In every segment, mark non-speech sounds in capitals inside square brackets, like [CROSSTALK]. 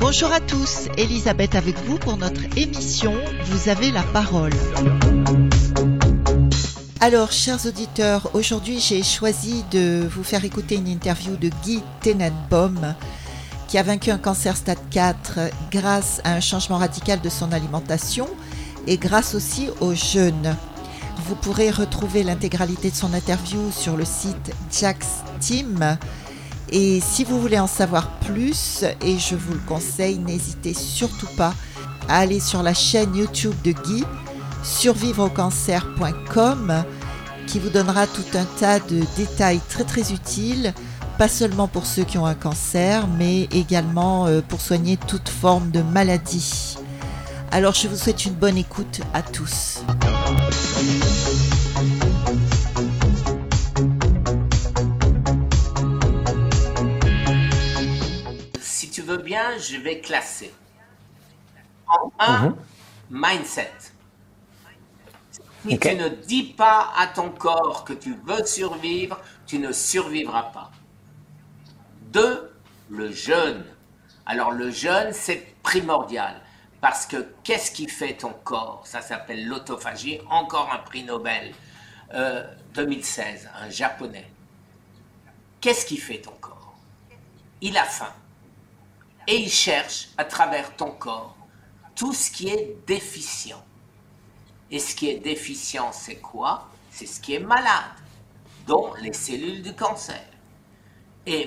Bonjour à tous, Elisabeth avec vous pour notre émission Vous avez la parole. Alors, chers auditeurs, aujourd'hui j'ai choisi de vous faire écouter une interview de Guy Tenenbaum qui a vaincu un cancer stade 4 grâce à un changement radical de son alimentation et grâce aussi au jeûne. Vous pourrez retrouver l'intégralité de son interview sur le site Jack's Team et si vous voulez en savoir plus, et je vous le conseille, n'hésitez surtout pas à aller sur la chaîne YouTube de Guy, survivreaucancer.com, qui vous donnera tout un tas de détails très très utiles, pas seulement pour ceux qui ont un cancer, mais également euh, pour soigner toute forme de maladie. Alors je vous souhaite une bonne écoute à tous. bien, je vais classer. En un, mhm. mindset. Si tu ne dis pas à ton corps que tu veux survivre, tu ne survivras pas. Deux, le jeûne. Alors le jeûne, c'est primordial. Parce que qu'est-ce qui fait ton corps? Ça s'appelle l'autophagie, encore un prix Nobel 2016, euh, un japonais. Qu'est-ce qui fait ton corps? Il a faim et il cherche à travers ton corps tout ce qui est déficient. Et ce qui est déficient, c'est quoi? C'est ce qui est malade, dont les cellules du cancer.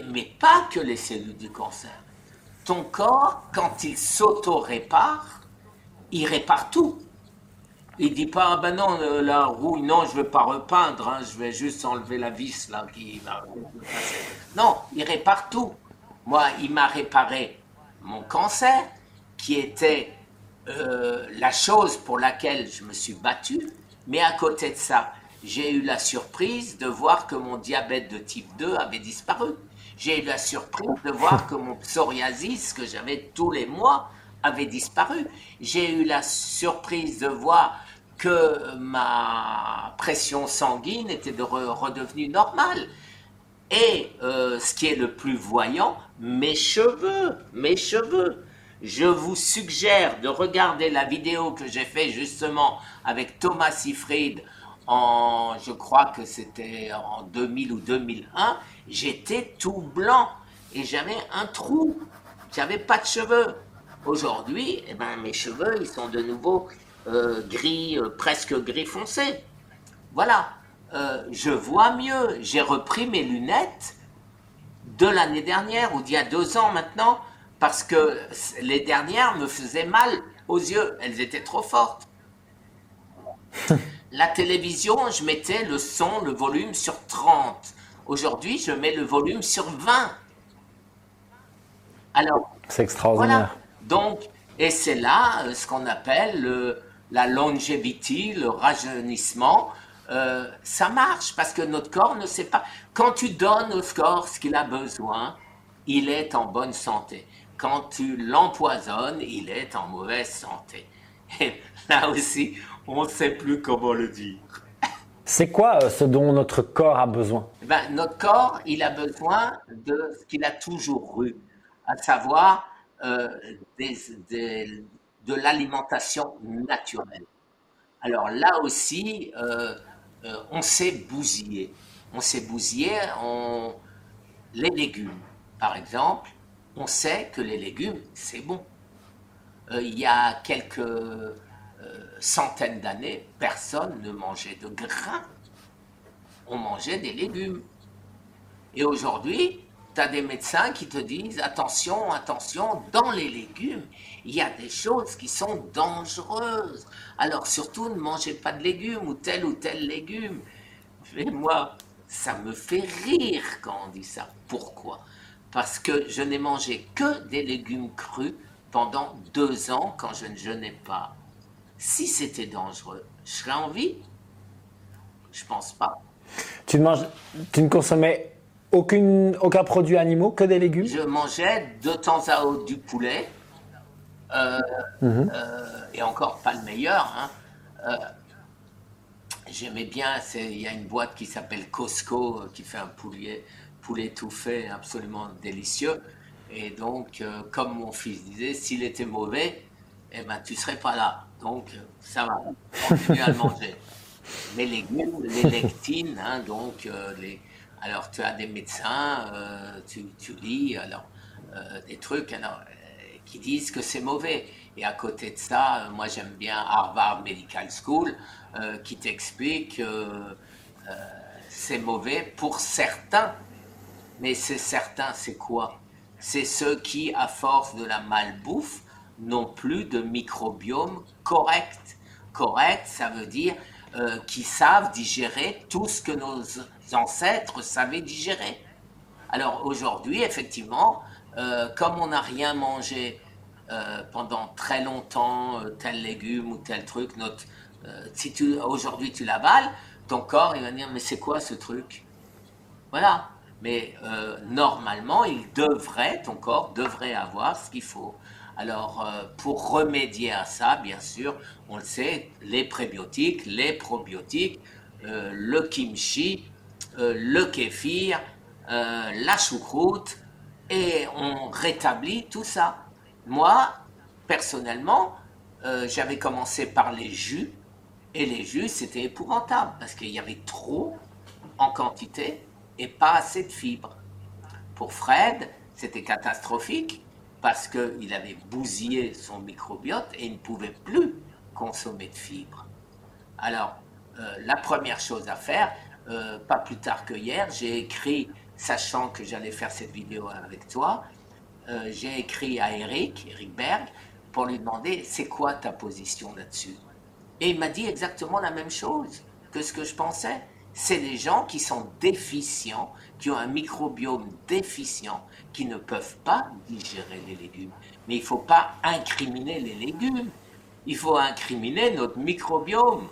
Mais pas que les cellules du cancer. Ton corps, quand il s'auto-répare, il répare tout. Il dit pas, ah ben non, euh, la rouille, non, je ne vais pas repeindre, hein, je vais juste enlever la vis là qui Non, il répare tout. Moi, il m'a réparé mon cancer, qui était euh, la chose pour laquelle je me suis battu, mais à côté de ça, j'ai eu la surprise de voir que mon diabète de type 2 avait disparu. J'ai eu la surprise de voir que mon psoriasis, que j'avais tous les mois, avait disparu. J'ai eu la surprise de voir que ma pression sanguine était de redevenue normale. Et euh, ce qui est le plus voyant, mes cheveux, mes cheveux. Je vous suggère de regarder la vidéo que j'ai fait justement avec Thomas Sifrid je crois que c'était en 2000 ou 2001. J'étais tout blanc et j'avais un trou. J'avais pas de cheveux. Aujourd'hui, eh ben, mes cheveux, ils sont de nouveau euh, gris, euh, presque gris foncé. Voilà. Euh, je vois mieux. J'ai repris mes lunettes de l'année dernière ou d'il y a deux ans maintenant, parce que les dernières me faisaient mal aux yeux. Elles étaient trop fortes. [LAUGHS] La télévision, je mettais le son, le volume sur 30. Aujourd'hui, je mets le volume sur 20. Alors, c'est extraordinaire. Donc, et c'est là euh, ce qu'on appelle la longevity, le rajeunissement. Euh, ça marche parce que notre corps ne sait pas. Quand tu donnes au corps ce qu'il a besoin, il est en bonne santé. Quand tu l'empoisonnes, il est en mauvaise santé. Et là aussi, on ne sait plus comment le dire. C'est quoi euh, ce dont notre corps a besoin? Ben, Notre corps, il a besoin de ce qu'il a toujours eu, à savoir euh, de l'alimentation naturelle. Alors là aussi, euh, on sait bousiller. On sait bousiller on... les légumes. Par exemple, on sait que les légumes, c'est bon. Euh, il y a quelques euh, centaines d'années, personne ne mangeait de grains. On mangeait des légumes. Et aujourd'hui, tu as des médecins qui te disent attention, attention, dans les légumes, il y a des choses qui sont dangereuses. Alors surtout, ne mangez pas de légumes ou tel ou tel légume. Mais moi, ça me fait rire quand on dit ça. Pourquoi? Parce que je n'ai mangé que des légumes crus pendant deux ans quand je ne jeûnais pas. Si c'était dangereux, je serais en vie? Je pense pas. Tu ne, manges, tu ne consommais aucun produit animaux, que des légumes? Je mangeais de temps à autre du poulet, Mhm. et encore pas le meilleur. Hein. J'aimais bien, il y a une boîte qui s'appelle Costco qui fait un poulet, poulet tout fait absolument délicieux. Et donc, comme mon fils disait, s'il était mauvais, eh ben, tu serais pas là. Donc, ça va, continue à le manger. [LAUGHS] Mais les légumes, les lectines, hein, donc, euh, les, alors tu as des médecins, euh, tu, tu, lis alors, euh, des trucs alors, qui disent que c'est mauvais. Et à côté de ça, moi j'aime bien Harvard Medical School qui t'explique que c'est mauvais pour certains. Mais c'est certains, c'est quoi? C'est ceux qui, à force de la malbouffe, n'ont plus de microbiome correct. Correct, ça veut dire euh, qu'ils savent digérer tout ce que nos ancêtres savaient digérer. Alors aujourd'hui, effectivement, euh, comme on n'a rien mangé euh, pendant très longtemps, tel légume ou tel truc, notre, si aujourd'hui tu l'avales, ton corps il va dire mais c'est quoi ce truc? Voilà. Mais normalement, il devrait, ton corps devrait avoir ce qu'il faut. Alors, euh, pour remédier à ça, bien sûr, on le sait, les prébiotiques, les probiotiques, euh, le kimchi, euh, le kéfir, la choucroute, et on rétablit tout ça. Moi, personnellement, j'avais commencé par les jus, et les jus, c'était épouvantable, parce qu'il y avait trop en quantité et pas assez de fibres. Pour Fred, c'était catastrophique parce qu'il avait bousillé son microbiote et il ne pouvait plus consommer de fibres. Alors, euh, la première chose à faire, euh, pas plus tard que hier, j'ai écrit, sachant que j'allais faire cette vidéo avec toi, euh, j'ai écrit à Eric, Eric Berg, pour lui demander c'est quoi ta position là-dessus? Et il m'a dit exactement la même chose que ce que je pensais. C'est des gens qui sont déficients, qui ont un microbiome déficient, qui ne peuvent pas digérer les légumes. Mais il ne faut pas incriminer les légumes, il faut incriminer notre microbiome.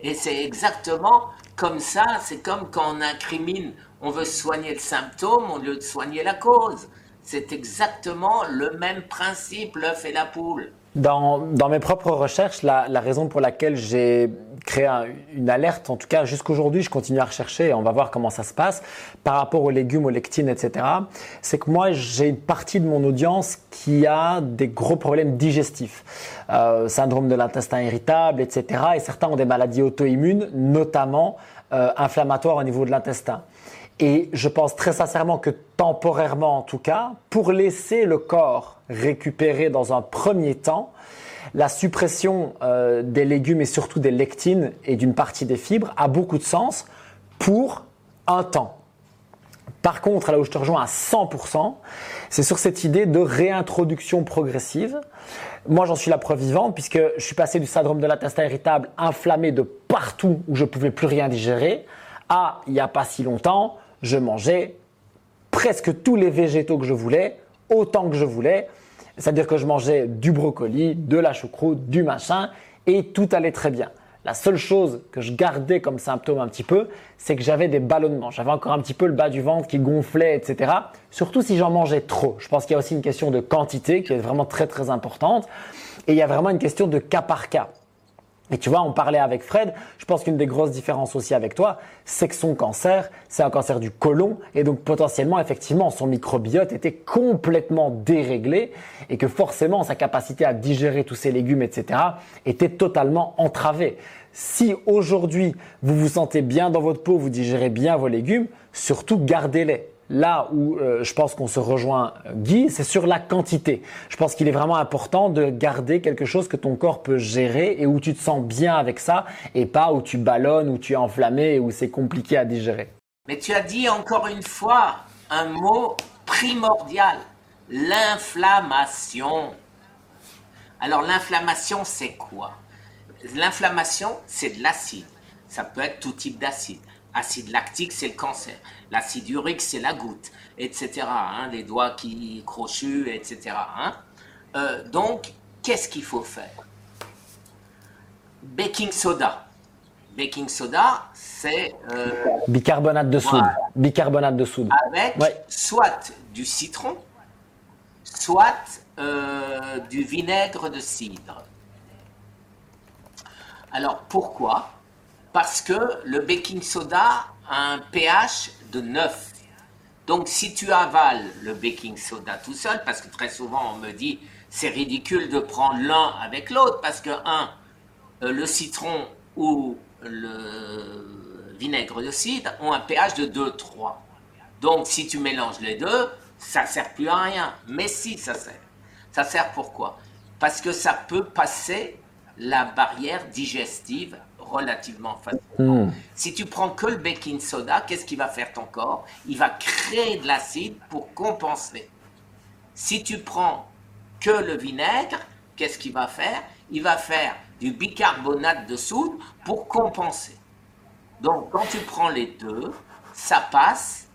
Et c'est exactement comme ça, c'est comme quand on incrimine, on veut soigner le symptôme au lieu de soigner la cause. C'est exactement le même principe, l'œuf et la poule. Dans, dans, mes propres recherches, la, la raison pour laquelle j'ai créé une alerte, en tout cas jusqu'aujourd'hui, je continue à rechercher on va voir comment ça se passe par rapport aux légumes, aux lectines, etc. C'est que moi, j'ai une partie de mon audience qui a des gros problèmes digestifs, euh, syndrome de l'intestin irritable, etc. Et certains ont des maladies auto-immunes, notamment euh, inflammatoires au niveau de l'intestin. Et je pense très sincèrement que temporairement en tout cas, pour laisser le corps récupérer dans un premier temps, la suppression euh, des légumes et surtout des lectines et d'une partie des fibres a beaucoup de sens pour un temps. Par contre, là où je te rejoins à 100%, c'est sur cette idée de réintroduction progressive. Moi, j'en suis la preuve vivante puisque je suis passé du syndrome de l'intestin irritable inflammé de partout où je pouvais plus rien digérer à, il n'y a pas si longtemps, je mangeais presque tous les végétaux que je voulais, autant que je voulais. C'est-à-dire que je mangeais du brocoli, de la choucroute, du machin, et tout allait très bien. La seule chose que je gardais comme symptôme un petit peu, c'est que j'avais des ballonnements. J'avais encore un petit peu le bas du ventre qui gonflait, etc. Surtout si j'en mangeais trop. Je pense qu'il y a aussi une question de quantité qui est vraiment très très importante. Et il y a vraiment une question de cas par cas. Et tu vois, on parlait avec Fred, je pense qu'une des grosses différences aussi avec toi, c'est que son cancer, c'est un cancer du côlon, et donc potentiellement, effectivement, son microbiote était complètement déréglé, et que forcément, sa capacité à digérer tous ces légumes, etc., était totalement entravée. Si aujourd'hui, vous vous sentez bien dans votre peau, vous digérez bien vos légumes, surtout gardez-les là où euh, je pense qu'on se rejoint, Guy, c'est sur la quantité. Je pense qu'il est vraiment important de garder quelque chose que ton corps peut gérer et où tu te sens bien avec ça et pas où tu ballonnes, où tu es enflammé et où c'est compliqué à digérer. Mais tu as dit encore une fois un mot primordial, l'inflammation. Alors l'inflammation, c'est quoi? L'inflammation, c'est de l'acide. Ça peut être tout type d'acide. Acide lactique, c'est le cancer. L'acide urique, c'est la goutte, etc. Hein, les doigts qui crochus, etc. Hein. Euh, donc, qu'est-ce qu'il faut faire? Baking soda. Baking soda, c'est... Euh, bicarbonate de soude. Bicarbonate de soude. Avec soit du citron, soit euh, du vinaigre de cidre. Alors pourquoi? Parce que le baking soda a un pH de 9. Donc si tu avales le baking soda tout seul, parce que très souvent on me dit c'est ridicule de prendre l'un avec l'autre, parce que un, euh, le citron ou le vinaigre de cidre ont un pH de 2-3. Donc si tu mélanges les deux, ça ne sert plus à rien. Mais si, ça sert. Ça sert pourquoi? Parce que ça peut passer la barrière digestive relativement facilement. Hmm. Si tu prends que le baking soda, qu'est-ce qu'il va faire ton corps? Il va créer de l'acide pour compenser. Si tu prends que le vinaigre, qu'est-ce qu'il va faire? Il va faire du bicarbonate de soude pour compenser. Donc quand tu prends les deux, ça passe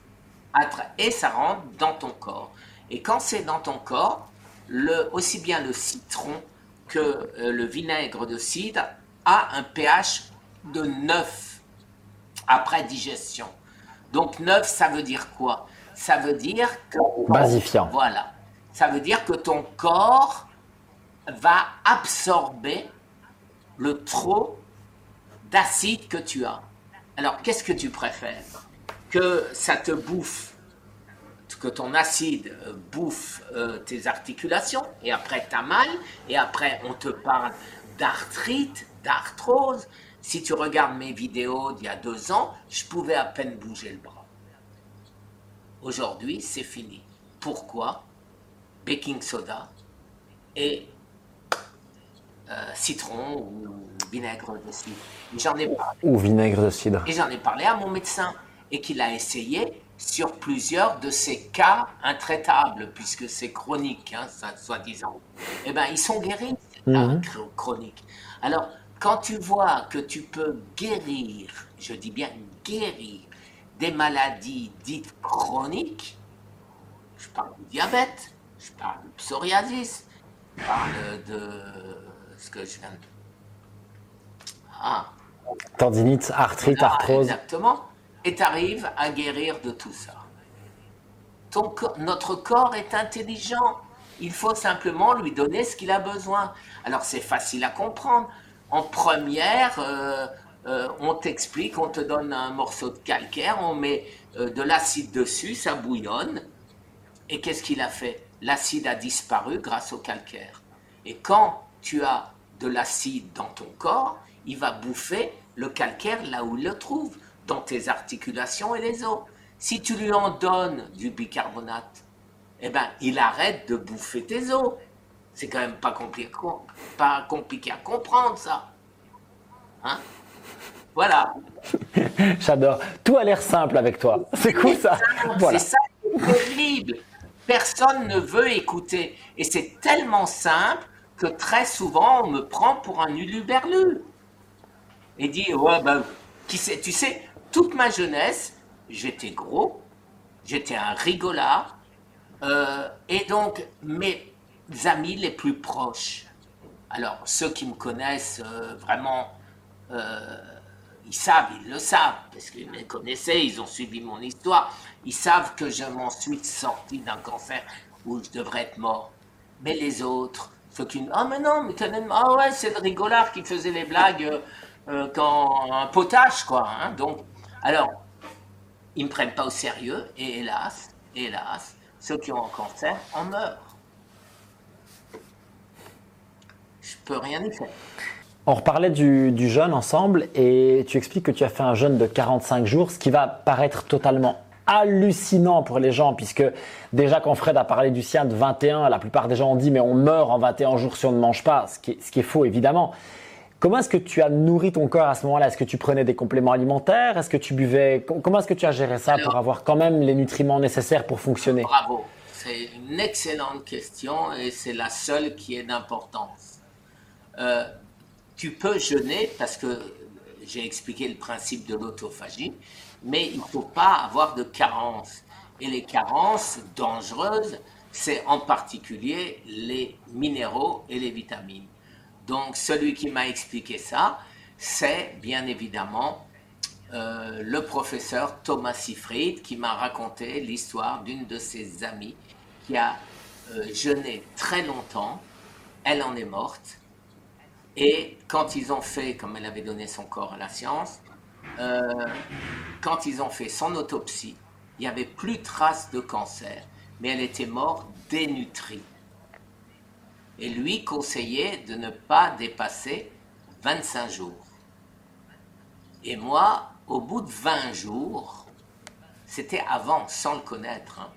et ça rentre dans ton corps. Et quand c'est dans ton corps, le, aussi bien le citron que euh, le vinaigre de cidre a un pH de 9 après digestion. Donc 9, ça veut dire quoi? Ça veut dire que... Basifiant. Voilà. Ça veut dire que ton corps va absorber le trop d'acide que tu as. Alors, qu'est-ce que tu préfères? Que ça te bouffe, que ton acide euh, bouffe euh, tes articulations, et après tu as mal, et après on te parle d'arthrite, d'arthrose. Si tu regardes mes vidéos d'il y a deux ans, je pouvais à peine bouger le bras. Aujourd'hui, c'est fini. Pourquoi? Baking soda et euh, citron ou vinaigre de cidre. J'en ai parlé. Ou vinaigre de cidre. Et j'en ai parlé à mon médecin et qu'il a essayé sur plusieurs de ces cas intraitables, puisque c'est chronique, hein, soi-disant. Eh bien, ils sont guéris, mm chronique. Alors, quand tu vois que tu peux guérir, je dis bien guérir, des maladies dites chroniques, je parle du diabète, je parle de psoriasis, je parle de ce que je viens de... Ah. Tendinite, arthrite, arthrose. Exactement. Et tu arrives à guérir de tout ça. Ton, notre corps est intelligent. Il faut simplement lui donner ce qu'il a besoin. Alors c'est facile à comprendre. En première, euh, euh, on t'explique, on te donne un morceau de calcaire, on met euh, de l'acide dessus, ça bouillonne. Et qu'est-ce qu'il a fait? L'acide a disparu grâce au calcaire. Et quand tu as de l'acide dans ton corps, il va bouffer le calcaire là où il le trouve, dans tes articulations et les os. Si tu lui en donnes du bicarbonate, eh ben, il arrête de bouffer tes os. C'est quand même pas compliqué, pas compliqué à comprendre ça. Hein? Voilà. [LAUGHS] J'adore. Tout a l'air simple avec toi. C'est cool ça. C'est ça qui est terrible. Personne ne veut écouter. Et c'est tellement simple que très souvent, on me prend pour un uluberlu. Et dit, ouais, ben, qui sait, tu sais, toute ma jeunesse, j'étais gros, j'étais un rigolard, euh, et donc mes amis les plus proches, alors ceux qui me connaissent euh, vraiment, euh, ils savent, ils le savent, parce qu'ils me connaissaient, ils ont suivi mon histoire, ils savent que je m'en suis sorti d'un cancer où je devrais être mort. Mais les autres, ah, mais non, mais ah ouais, c'est le rigolard qui faisait les blagues euh, quand un potage, quoi. Hein. donc, alors, ils ne me prennent pas au sérieux, et hélas, hélas, ceux qui ont un cancer en meurent. Je peux rien y faire. On reparlait du, du, jeûne ensemble et tu expliques que tu as fait un jeûne de 45 jours, ce qui va paraître totalement hallucinant pour les gens, puisque déjà quand Fred a parlé du sien de 21, la plupart des gens ont dit mais on meurt en 21 jours si on ne mange pas, ce qui est, ce qui est faux évidemment. Comment est-ce que tu as nourri ton corps à ce moment-là? Est-ce que tu prenais des compléments alimentaires? Est-ce que tu buvais? Comment est-ce que tu as géré ça pour avoir quand même les nutriments nécessaires pour fonctionner? Bravo, c'est une excellente question et c'est la seule qui est d'importance. Euh, tu peux jeûner parce que j'ai expliqué le principe de l'autophagie mais il ne faut pas avoir de carences. Et les carences dangereuses, c'est en particulier les minéraux et les vitamines. Donc celui qui m'a expliqué ça, c'est bien évidemment euh, le professeur Thomas Seyfried qui m'a raconté l'histoire d'une de ses amies qui a euh, jeûné très longtemps. Elle en est morte. Et quand ils ont fait, comme elle avait donné son corps à la science, euh, quand ils ont fait son autopsie, il n'y avait plus trace de cancer, mais elle était morte dénutrie. Et lui conseillait de ne pas dépasser 25 jours. Et moi, au bout de 20 jours, c'était avant, sans le connaître, hein,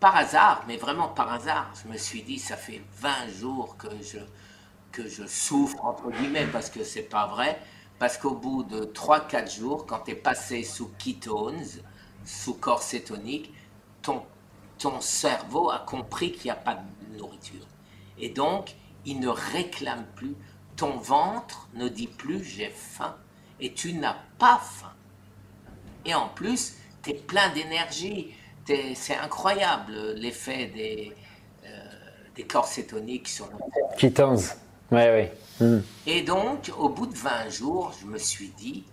par hasard, mais vraiment par hasard, je me suis dit, ça fait 20 jours que je, que je souffre, entre guillemets, parce que c'est pas vrai, parce qu'au bout de 3-4 jours, quand tu es passé sous ketones, sous corps cétonique, ton, ton cerveau a compris qu'il n'y a pas de nourriture. Et donc, il ne réclame plus. Ton ventre ne dit plus j'ai faim. Et tu n'as pas faim. Et en plus, tu es plein d'énergie. C'est incroyable l'effet des, euh, des corps cétoniques sur le Ketones. Hmm. Et donc, au bout de 20 jours, je me suis dit,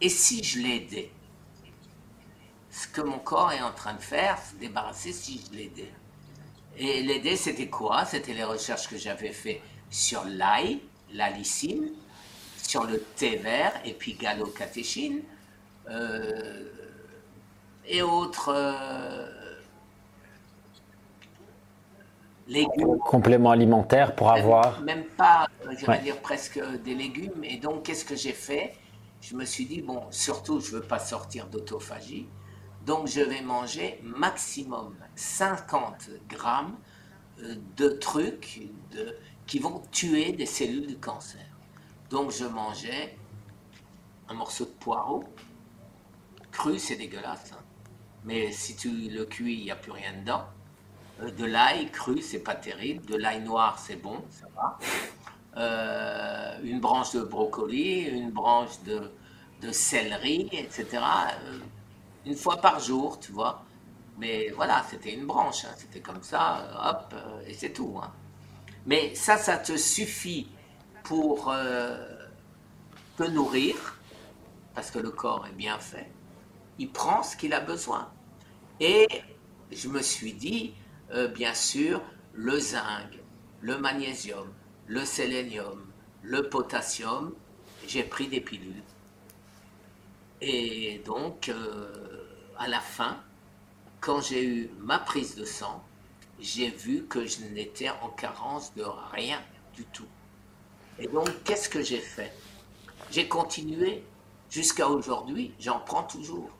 et si je l'aidais? Ce que mon corps est en train de faire, se débarrasser si je l'aidais. Et l'aider, c'était quoi? C'était les recherches que j'avais fait sur l'ail, la sur le thé vert et puis galocatéchine euh, et autres euh, légumes. Compléments alimentaires pour avoir. Même pas, euh, je vais dire presque des légumes. Et donc, qu'est-ce que j'ai fait? Je me suis dit, bon, surtout, je ne veux pas sortir d'autophagie. Donc, je vais manger maximum 50 grammes euh, de trucs de, qui vont tuer des cellules du cancer. Donc, je mangeais un morceau de poireau. Cru, c'est dégueulasse. Hein. Mais si tu le cuis, il n'y a plus rien dedans. Euh, de l'ail cru, c'est pas terrible. De l'ail noir, c'est bon, ça va. Euh, une branche de brocoli, une branche de, de céleri, etc. Euh, une fois par jour, tu vois. Mais voilà, c'était une branche, hein. c'était comme ça, hop, et c'est tout. Hein. Mais ça, ça te suffit pour te nourrir, parce que le corps est bien fait. Il prend ce qu'il a besoin. Et je me suis dit, euh, bien sûr, le zinc, le magnésium, le sélénium, le potassium, j'ai pris des pilules. Et donc, euh, à la fin, quand j'ai eu ma prise de sang, j'ai vu que je n'étais en carence de rien du tout. Et donc, qu'est-ce que j'ai fait? J'ai continué jusqu'à aujourd'hui, j'en prends toujours.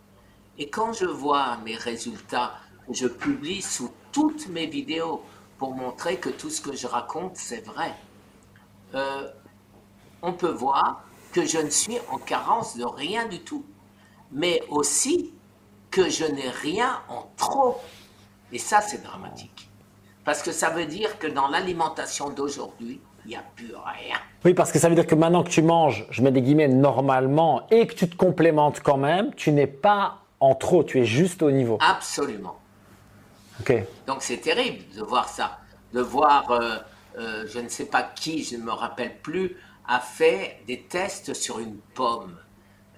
Et quand je vois mes résultats, je publie sous toutes mes vidéos pour montrer que tout ce que je raconte, c'est vrai. Euh, on peut voir que je ne suis en carence de rien du tout, mais aussi que je n'ai rien en trop. Et ça, c'est dramatique. Parce que ça veut dire que dans l'alimentation d'aujourd'hui, il n'y a plus rien. Oui, parce que ça veut dire que maintenant que tu manges, je mets des guillemets normalement, et que tu te complémentes quand même, tu n'es pas en trop, tu es juste au niveau. Absolument. Donc c'est terrible de voir ça, de voir, euh, euh, je ne sais pas qui, je ne me rappelle plus, a fait des tests sur une pomme.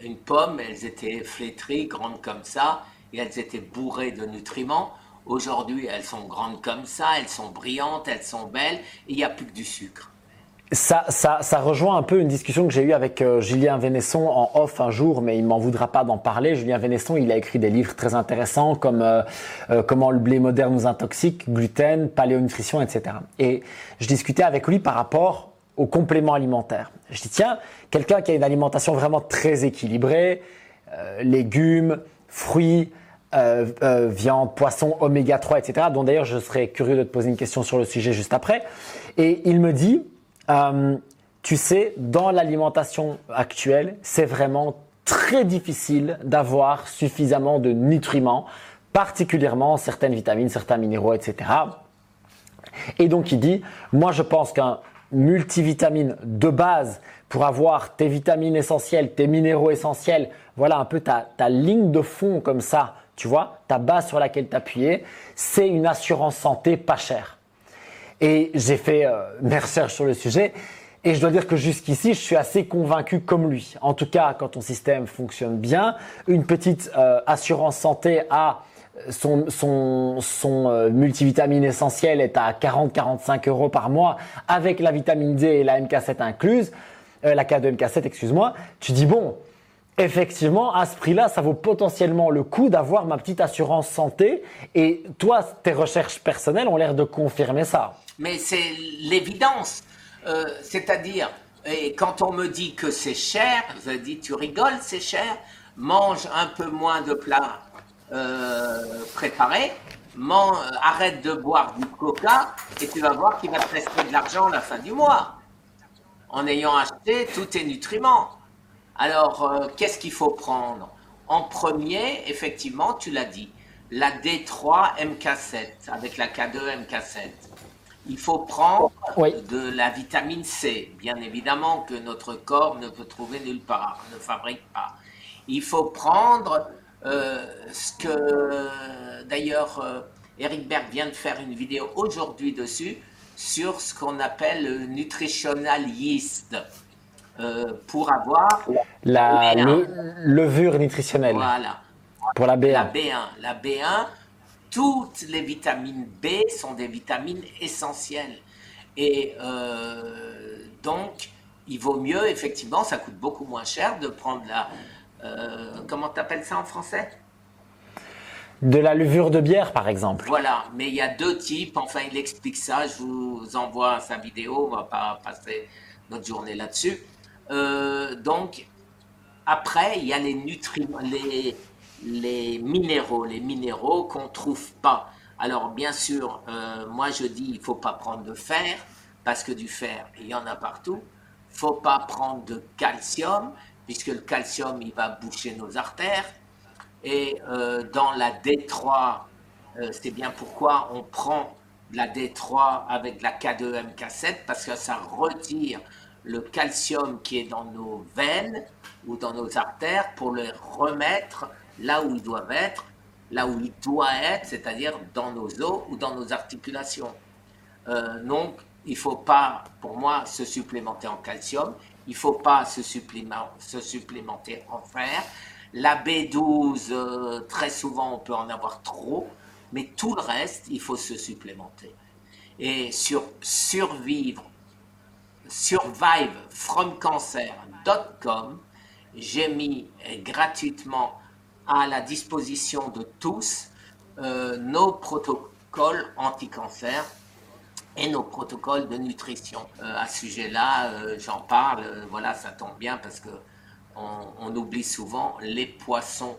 Une pomme, elles étaient flétries, grandes comme ça, et elles étaient bourrées de nutriments. Aujourd'hui, elles sont grandes comme ça, elles sont brillantes, elles sont belles, et il n'y a plus que du sucre. Ça, ça, ça, rejoint un peu une discussion que j'ai eue avec euh, Julien Vénesson en off un jour, mais il m'en voudra pas d'en parler. Julien Vénesson, il a écrit des livres très intéressants comme euh, euh, Comment le blé moderne nous intoxique, gluten, paléonutrition, etc. Et je discutais avec lui par rapport aux compléments alimentaires. Je dis tiens, quelqu'un qui a une alimentation vraiment très équilibrée, légumes, fruits, viande, poisson, oméga 3, etc. Dont d'ailleurs je serais curieux de te poser une question sur le sujet juste après. Et il me dit euh, tu sais, dans l'alimentation actuelle, c'est vraiment très difficile d'avoir suffisamment de nutriments, particulièrement certaines vitamines, certains minéraux, etc. Et donc il dit, moi je pense qu'un multivitamine de base pour avoir tes vitamines essentielles, tes minéraux essentiels, voilà un peu ta, ta ligne de fond comme ça, tu vois, ta base sur laquelle t'appuyer, c'est une assurance santé pas chère. Et j'ai fait euh, mes recherches sur le sujet. Et je dois dire que jusqu'ici, je suis assez convaincu comme lui. En tout cas, quand ton système fonctionne bien, une petite euh, assurance santé à son, son, son euh, multivitamine essentiel est à 40-45 euros par mois avec la vitamine D et la MK7 incluse, euh, la K2 MK7, excuse-moi, tu dis bon, effectivement, à ce prix-là, ça vaut potentiellement le coup d'avoir ma petite assurance santé. Et toi, tes recherches personnelles ont l'air de confirmer ça. Mais c'est l'évidence. Euh, c'est-à-dire, et quand on me dit que c'est cher, je dis tu rigoles, c'est cher. Mange un peu moins de plats euh, préparés. arrête de boire du coca et tu vas voir qu'il va te rester de l'argent à la fin du mois. En ayant acheté tous tes nutriments. Alors, euh, qu'est-ce qu'il faut prendre? En premier, effectivement, tu l'as dit, la D3 MK7 avec la K2 MK7. Il faut prendre de la vitamine C, bien évidemment, que notre corps ne peut trouver nulle part, ne fabrique pas. Il faut prendre euh, ce que, d'ailleurs, Eric euh, Berg vient de faire une vidéo aujourd'hui dessus, sur ce qu'on appelle le nutritional yeast. Euh, pour avoir la levure nutritionnelle. Voilà. Pour la B1. La B1. La B1, toutes les vitamines B sont des vitamines essentielles. Et euh, donc, il vaut mieux, effectivement, ça coûte beaucoup moins cher de prendre la. Euh, comment tu appelles ça en français? De la levure de bière, par exemple. Voilà, mais il y a deux types. Enfin, il explique ça. Je vous envoie sa vidéo. On va pas passer notre journée là-dessus. Euh, donc, après, il y a les nutriments, les, les minéraux, les minéraux qu'on ne trouve pas. Alors, bien sûr, euh, moi je dis, il ne faut pas prendre de fer, parce que du fer, il y en a partout. Il ne faut pas prendre de calcium, puisque le calcium, il va boucher nos artères. Et euh, dans la D3, c'est bien pourquoi on prend la D3 avec la K2MK7, parce que ça retire le calcium qui est dans nos veines ou dans nos artères pour le remettre là où il doit être, là où il doit être, c'est-à-dire dans nos os ou dans nos articulations. Euh, donc, il ne faut pas, pour moi, se supplémenter en calcium, il ne faut pas se, se, supplémenter en fer. La B12, euh, très souvent, on peut en avoir trop, mais tout le reste, il faut se supplémenter. Et sur survivre survivefromcancer.com, j'ai mis gratuitement à la disposition de tous euh, nos protocoles anti-cancer et nos protocoles de nutrition. Euh, à ce sujet-là, euh, j'en parle, voilà, ça tombe bien parce que on, oublie souvent les poissons.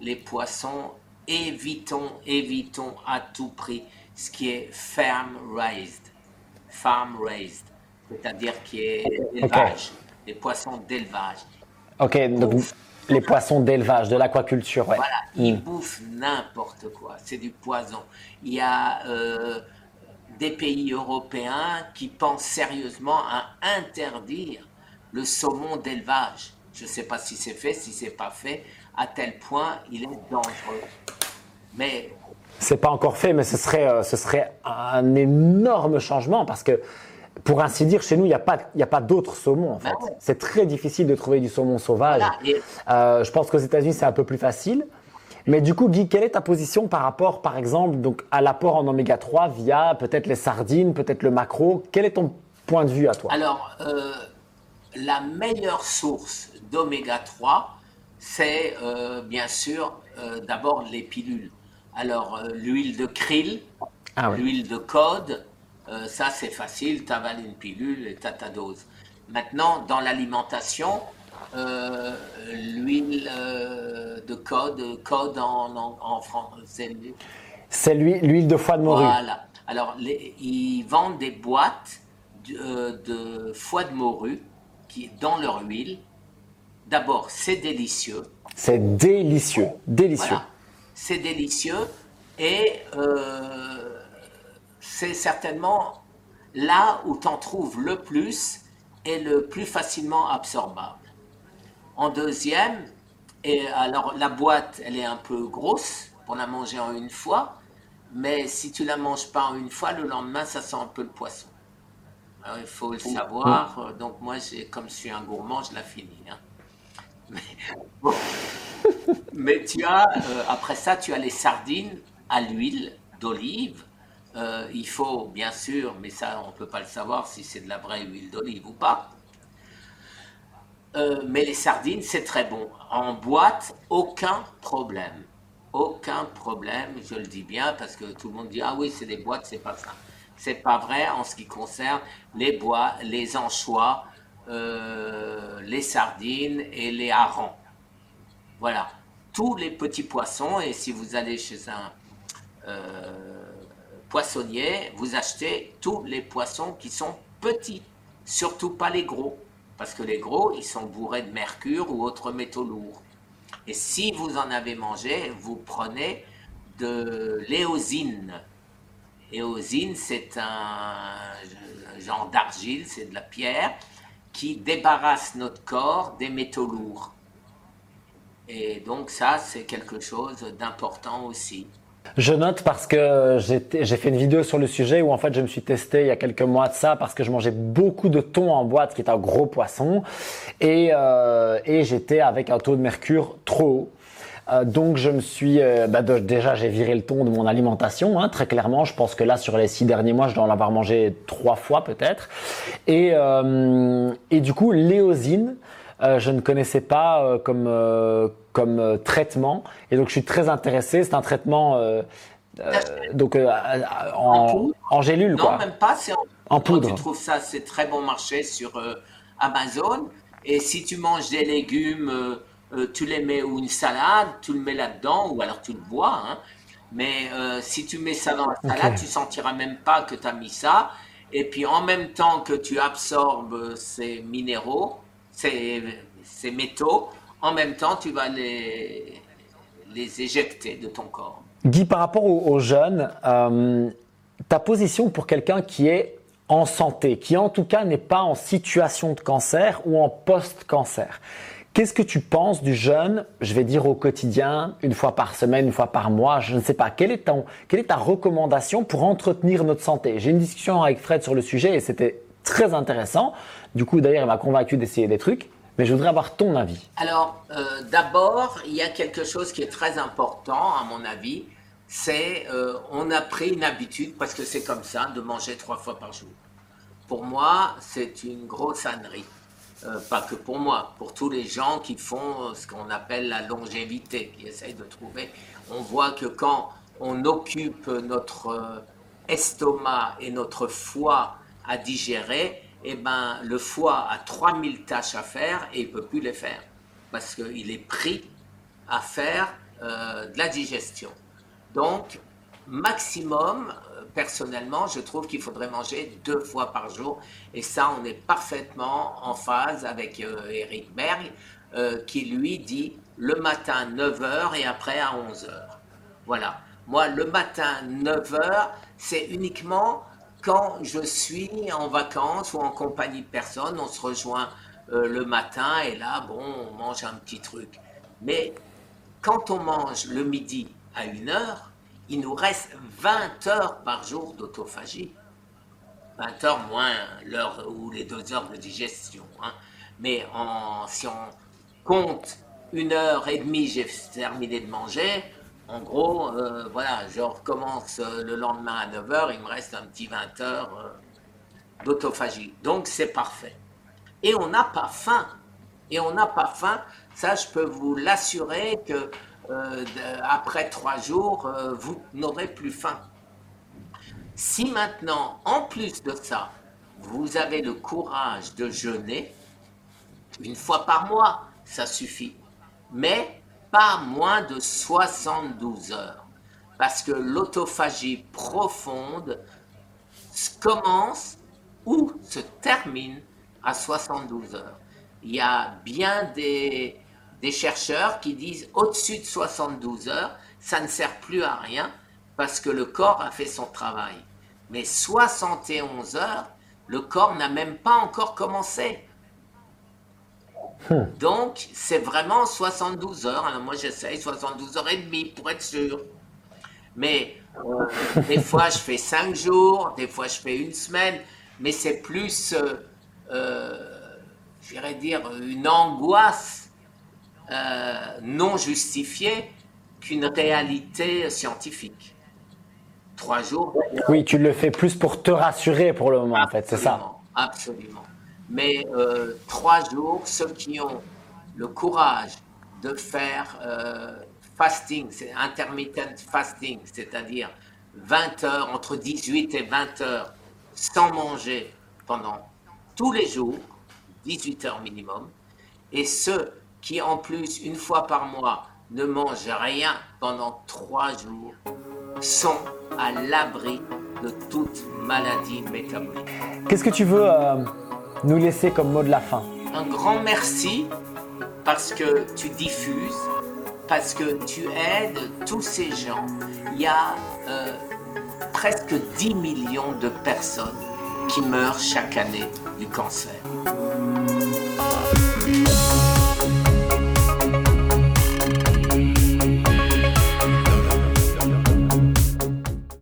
Les poissons, évitons, évitons à tout prix ce qui est farm raised. Farm raised c'est-à-dire qui est élevage, des poissons d'élevage. Ok, donc les poissons d'élevage, de l'aquaculture, ouais. Voilà, ils hmm. bouffent n'importe quoi, c'est du poison. Il y a euh, des pays européens qui pensent sérieusement à interdire le saumon d'élevage. Je ne sais pas si c'est fait, si c'est pas fait, à tel point il est dangereux. Mais c'est pas encore fait, mais ce serait, euh, ce serait un énorme changement parce que pour ainsi dire, chez nous, il n'y a pas, a pas d'autres saumons en fait. Bah c'est très difficile de trouver du saumon sauvage. Euh, je pense qu'aux États-Unis, c'est un peu plus facile. Mais du coup, Guy, quelle est ta position par rapport, par exemple, donc, à l'apport en oméga 3 via peut-être les sardines, peut-être le macro? Quel est ton point de vue à toi? Alors, euh, la meilleure source d'oméga 3, c'est euh, bien sûr d'abord les pilules. Alors, l'huile de krill, ah l'huile de code, euh, ça, c'est facile, tu avales une pilule et tu as ta dose. Maintenant, dans l'alimentation, euh, l'huile euh, de code, code en, en, français. C'est l'huile de foie de morue. Voilà. Alors, ils vendent des boîtes de, foie de morue qui, dans leur huile. D'abord, c'est délicieux. C'est délicieux, délicieux. C'est délicieux et c'est certainement là où tu en trouves le plus et le plus facilement absorbable. En deuxième, et alors la boîte, elle est un peu grosse pour la manger en une fois, mais si tu la manges pas en une fois, le lendemain, ça sent un peu le poisson. il faut le savoir. Donc moi, comme je suis un gourmand, je la finis. Hein. [LAUGHS] [LAUGHS] Mais, tu as, euh, après ça, tu as les sardines à l'huile d'olive. Euh, il faut, bien sûr, mais ça, on ne peut pas le savoir si c'est de la vraie huile d'olive ou pas. Euh, mais les sardines, c'est très bon. En boîte, aucun problème. Aucun problème, je le dis bien, parce que tout le monde dit Ah oui, c'est des boîtes, c'est pas ça. C'est pas vrai en ce qui concerne les bois, les anchois, euh, les sardines et les harengs. Voilà. Tous les petits poissons, et si vous allez chez un poissonnier, vous achetez tous les poissons qui sont petits, surtout pas les gros. Parce que les gros, ils sont bourrés de mercure ou autres métaux lourds. Et si vous en avez mangé, vous prenez de l'éosine. L'éosine, c'est un genre d'argile, c'est de la pierre qui débarrasse notre corps des métaux lourds. Et donc ça, c'est quelque chose d'important aussi. Je note parce que j'ai fait une vidéo sur le sujet où en fait je me suis testé il y a quelques mois de ça parce que je mangeais beaucoup de thon en boîte qui est un gros poisson et, euh, et j'étais avec un taux de mercure trop haut. Euh, donc je me suis euh, bah, déjà j'ai viré le thon de mon alimentation hein, très clairement. Je pense que là sur les six derniers mois je dois en avoir mangé trois fois peut-être et, euh, et du coup l'éosine je ne connaissais pas euh, comme, euh, comme traitement. Et donc, je suis très intéressé. C'est un traitement donc, en, en, gélule, non, même pas. C'est en, poudre. Tu trouves ça, c'est très bon marché sur Amazon. Et si tu manges des légumes, tu les mets ou une salade, tu le mets là-dedans, ou alors tu le bois. Hein. Mais si tu mets ça dans la salade, tu sentiras même pas que tu as mis ça. Et puis en même temps que tu absorbes ces minéraux, ces, métaux, en même temps, tu vas les, les éjecter de ton corps. Guy, par rapport aux, jeunes, euh, ta position pour quelqu'un qui est en santé, qui en tout cas n'est pas en situation de cancer ou en post-cancer. Qu'est-ce que tu penses du jeûne, je vais dire au quotidien, une fois par semaine, une fois par mois, je ne sais pas. Quelle est, ton, quelle est ta recommandation pour entretenir notre santé? J'ai une discussion avec Fred sur le sujet et c'était très intéressant. Du coup, d'ailleurs, il m'a convaincu d'essayer des trucs. Mais je voudrais avoir ton avis. Alors, euh, d'abord, il y a quelque chose qui est très important, à mon avis. C'est euh, on a pris une habitude, parce que c'est comme ça, de manger trois fois par jour. Pour moi, c'est une grosse ânerie. Euh, pas que pour moi, pour tous les gens qui font ce qu'on appelle la longévité, qui essayent de trouver. On voit que quand on occupe notre estomac et notre foie à digérer, eh ben, le foie a 3000 tâches à faire et il ne peut plus les faire parce qu'il est pris à faire euh, de la digestion. Donc, maximum, euh, personnellement, je trouve qu'il faudrait manger deux fois par jour. Et ça, on est parfaitement en phase avec Eric euh, Berg, qui lui dit le matin 9h et après à 11h. Voilà. Moi, le matin 9h, c'est uniquement quand je suis en vacances ou en compagnie de personnes, on se rejoint euh, le matin et là, bon, on mange un petit truc. Mais quand on mange le midi à une heure, il nous reste 20 heures par jour d'autophagie. 20 heures moins l'heure ou les deux heures de digestion. Hein. Mais en, si on compte une heure et demie, j'ai terminé de manger, en gros, euh, voilà, je recommence euh, le lendemain à 9h, il me reste un petit 20 heures euh, d'autophagie. Donc c'est parfait. Et on n'a pas faim. Et on n'a pas faim. Ça, je peux vous l'assurer que après trois jours, vous n'aurez plus faim. Si maintenant, en plus de ça, vous avez le courage de jeûner, une fois par mois, ça suffit. Mais pas moins de 72 heures. Parce que l'autophagie profonde commence ou se termine à 72 heures. Il y a bien des, chercheurs qui disent au-dessus de 72 heures, ça ne sert plus à rien parce que le corps a fait son travail. Mais 71 heures, le corps n'a même pas encore commencé. Hmm. Donc, c'est vraiment 72 heures. Alors, moi, j'essaye 72 heures et demie pour être sûr. Mais euh, des fois, je fais 5 jours, des fois, je fais une semaine. Mais c'est plus, euh, euh, j'irais dire, une angoisse non justifiée qu'une réalité scientifique. Trois jours. Oui, tu le fais plus pour te rassurer pour le moment, en fait, c'est ça. Absolument. Mais euh, trois jours, ceux qui ont le courage de faire euh, fasting, c'est intermittent fasting, c'est-à-dire 20 heures, entre 18 et 20 heures, sans manger pendant tous les jours, 18 heures minimum, et ceux qui en plus, une fois par mois, ne mangent rien pendant trois jours, sont à l'abri de toute maladie métabolique. Qu'est-ce que tu veux euh, nous laisser comme mot de la fin Un grand merci parce que tu diffuses, parce que tu aides tous ces gens. Il y a euh, presque 10 millions de personnes qui meurent chaque année du cancer.